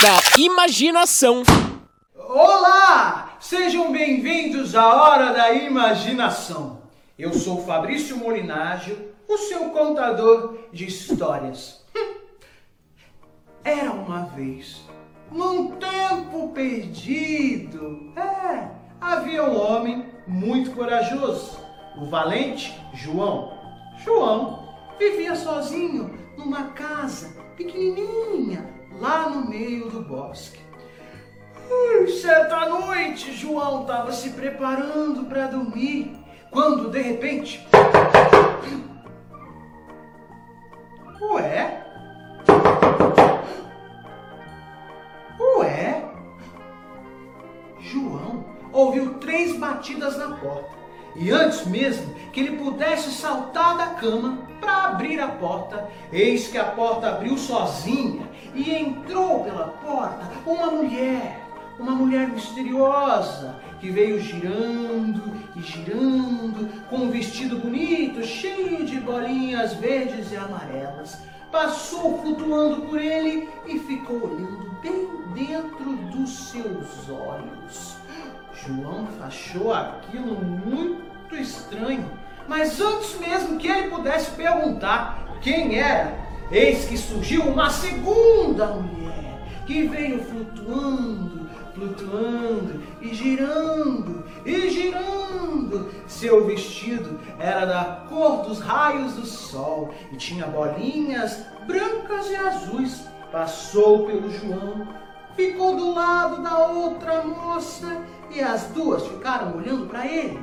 da imaginação. Olá! Sejam bem-vindos à Hora da Imaginação. Eu sou Fabrício Molinágio, o seu contador de histórias. Era uma vez, num tempo perdido, é, havia um homem muito corajoso, o valente João. João vivia sozinho numa casa pequenininha lá no meio do bosque. Ui, certa noite, João estava se preparando para dormir, quando de repente. Ué? Ué? João ouviu três batidas na porta. E antes mesmo que ele pudesse saltar da cama para abrir a porta, eis que a porta abriu sozinha e entrou pela porta uma mulher, uma mulher misteriosa que veio girando e girando com um vestido bonito, cheio de bolinhas verdes e amarelas. Passou flutuando por ele e ficou olhando bem dentro dos seus olhos. João achou aquilo muito estranho, mas antes mesmo que ele pudesse perguntar quem era, eis que surgiu uma segunda mulher que veio flutuando, flutuando e girando e girando. Seu vestido era da cor dos raios do sol e tinha bolinhas brancas e azuis. Passou pelo João, ficou do lado da outra moça e as duas ficaram olhando para ele.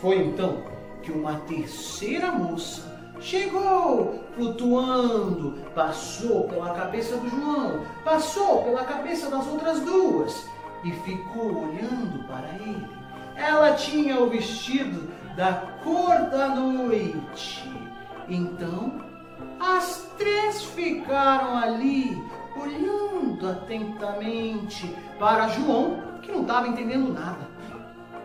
Foi então que uma terceira moça chegou flutuando, passou pela cabeça do João, passou pela cabeça das outras duas e ficou olhando para ele. Ela tinha o vestido da cor da noite. Então, as três ficaram ali olhando atentamente para João que não estava entendendo nada.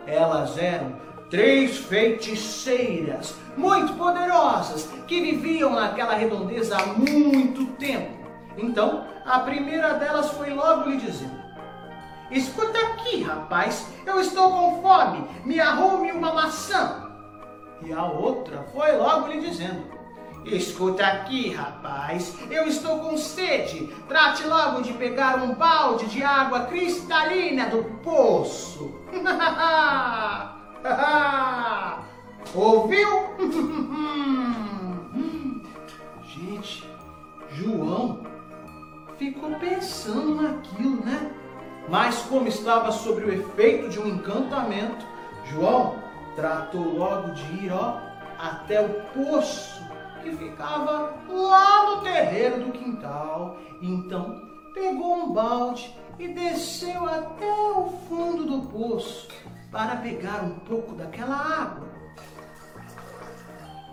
Elas eram três feiticeiras muito poderosas que viviam naquela redondeza há muito tempo. Então, a primeira delas foi logo lhe dizendo: Escuta aqui, rapaz, eu estou com fome, me arrume uma maçã. E a outra foi logo lhe dizendo: Escuta aqui, rapaz, eu estou com sede. Trate logo de pegar um balde de água cristalina do poço. Ouviu? Gente, João ficou pensando naquilo, né? Mas como estava sob o efeito de um encantamento, João tratou logo de ir ó, até o poço que ficava lá no terreiro do quintal. Então pegou um balde e desceu até o fundo do poço para pegar um pouco daquela água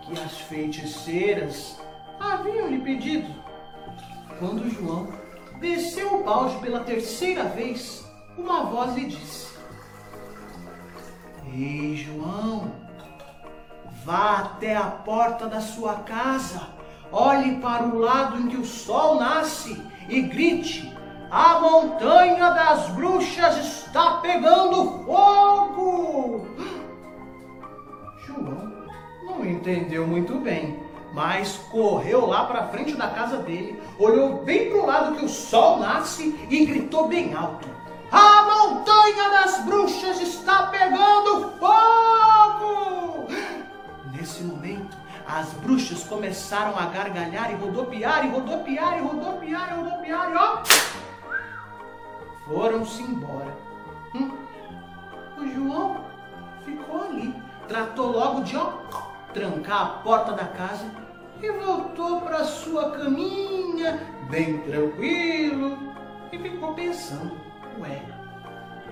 que as feiticeiras haviam lhe pedido. Quando João desceu o balde pela terceira vez, uma voz lhe disse: Ei, João, Vá até a porta da sua casa, olhe para o lado em que o sol nasce e grite: A montanha das bruxas está pegando fogo! João não entendeu muito bem, mas correu lá para frente da casa dele, olhou bem para o lado que o sol nasce e gritou bem alto: A montanha das bruxas está pegando fogo! Nesse momento, as bruxas começaram a gargalhar e rodopiar, e rodopiar, e rodopiar, e rodopiar, e ó! Foram-se embora. Hum. O João ficou ali, tratou logo de ó, trancar a porta da casa e voltou para sua caminha, bem tranquilo, e ficou pensando: ué,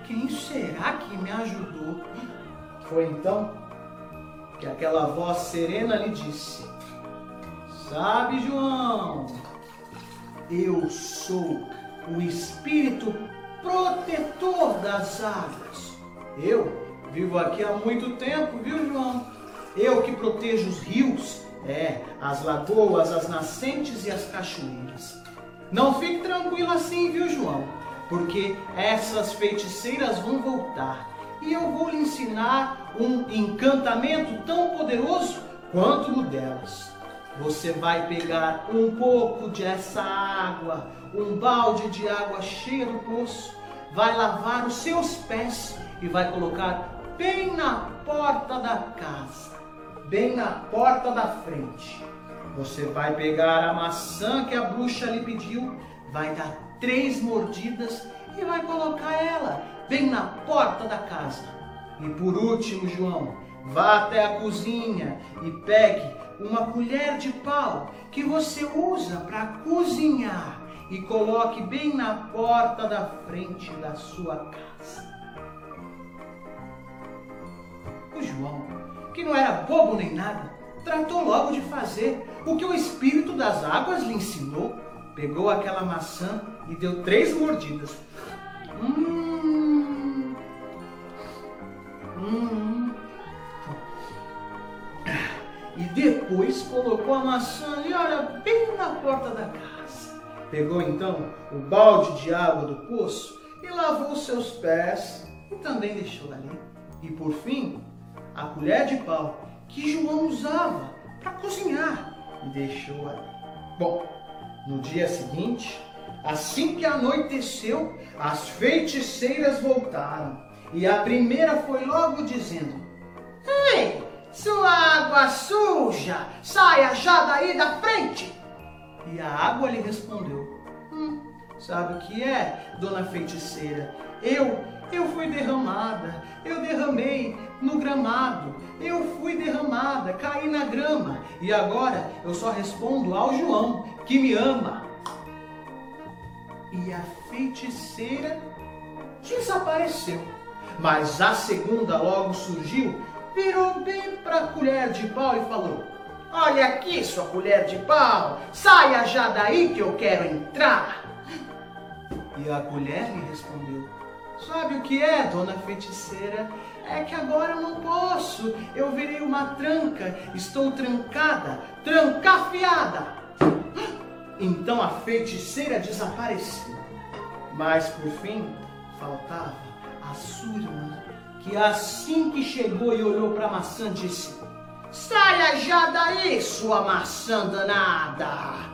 quem será que me ajudou? Foi então que aquela voz serena lhe disse: Sabe, João, eu sou o espírito protetor das águas. Eu vivo aqui há muito tempo, viu, João? Eu que protejo os rios, é, as lagoas, as nascentes e as cachoeiras. Não fique tranquilo assim, viu, João? porque essas feiticeiras vão voltar e eu vou lhe ensinar um encantamento tão poderoso quanto o delas. Você vai pegar um pouco dessa água, um balde de água cheia do poço, vai lavar os seus pés e vai colocar bem na porta da casa, bem na porta da frente. Você vai pegar a maçã que a bruxa lhe pediu, vai dar três mordidas e vai colocar ela bem na porta da casa. E por último, João, vá até a cozinha e pegue uma colher de pau que você usa para cozinhar e coloque bem na porta da frente da sua casa. O João, que não era bobo nem nada, tratou logo de fazer o que o espírito das águas lhe ensinou. Pegou aquela maçã e deu três mordidas. Depois colocou a maçã ali, olha, bem na porta da casa. Pegou então o balde de água do poço e lavou seus pés e também deixou ali. E por fim, a colher de pau que João usava para cozinhar e deixou ali. Bom, no dia seguinte, assim que anoiteceu, as feiticeiras voltaram e a primeira foi logo dizendo: Ei, sua água suja, saia já daí da frente! E a água lhe respondeu: Hum, sabe o que é, dona feiticeira? Eu eu fui derramada, eu derramei no gramado, eu fui derramada, caí na grama, e agora eu só respondo ao João, que me ama. E a feiticeira desapareceu. Mas a segunda logo surgiu, virou bem para a colher de pau e falou: Olha aqui, sua colher de pau, saia já daí que eu quero entrar. E a colher lhe respondeu: Sabe o que é, dona feiticeira? É que agora eu não posso. Eu virei uma tranca. Estou trancada, trancafiada. Então a feiticeira desapareceu. Mas por fim, faltava a sua irmã, que assim que chegou e olhou para a maçã, disse: Saia já daí, sua maçã danada!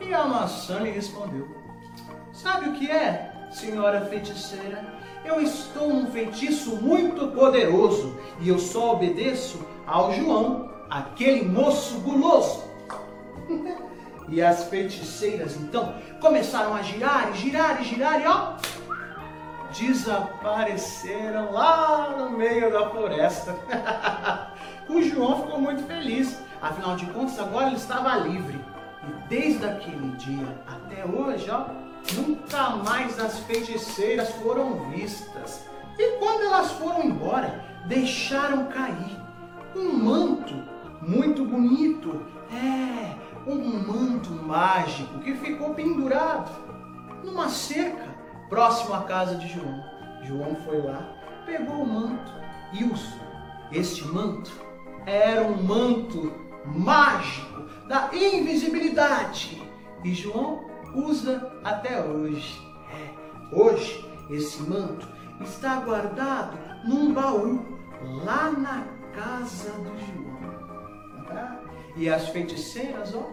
E a maçã lhe respondeu: Sabe o que é? senhora feiticeira, eu estou num feitiço muito poderoso e eu só obedeço ao João, aquele moço guloso. e as feiticeiras então começaram a girar e girar e girar e ó, desapareceram lá no meio da floresta. o João ficou muito feliz, afinal de contas agora ele estava livre. E desde aquele dia até hoje, ó, Nunca mais as feiticeiras foram vistas. E quando elas foram embora, deixaram cair um manto muito bonito. É, um manto mágico que ficou pendurado numa cerca próximo à casa de João. João foi lá, pegou o manto e usou. Este manto era um manto mágico da invisibilidade. E João usa até hoje. É, hoje, esse manto está guardado num baú lá na casa do João. Tá? E as feiticeiras, ó,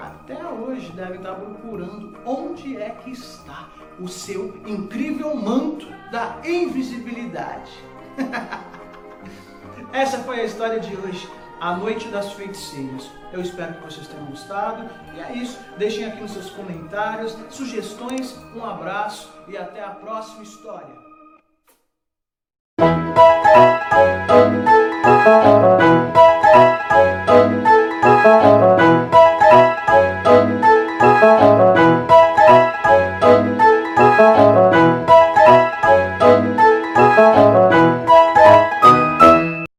até hoje devem estar procurando onde é que está o seu incrível manto da invisibilidade. Essa foi a história de hoje. A Noite das Feiticeiras. Eu espero que vocês tenham gostado. E é isso. Deixem aqui nos seus comentários, sugestões. Um abraço e até a próxima história.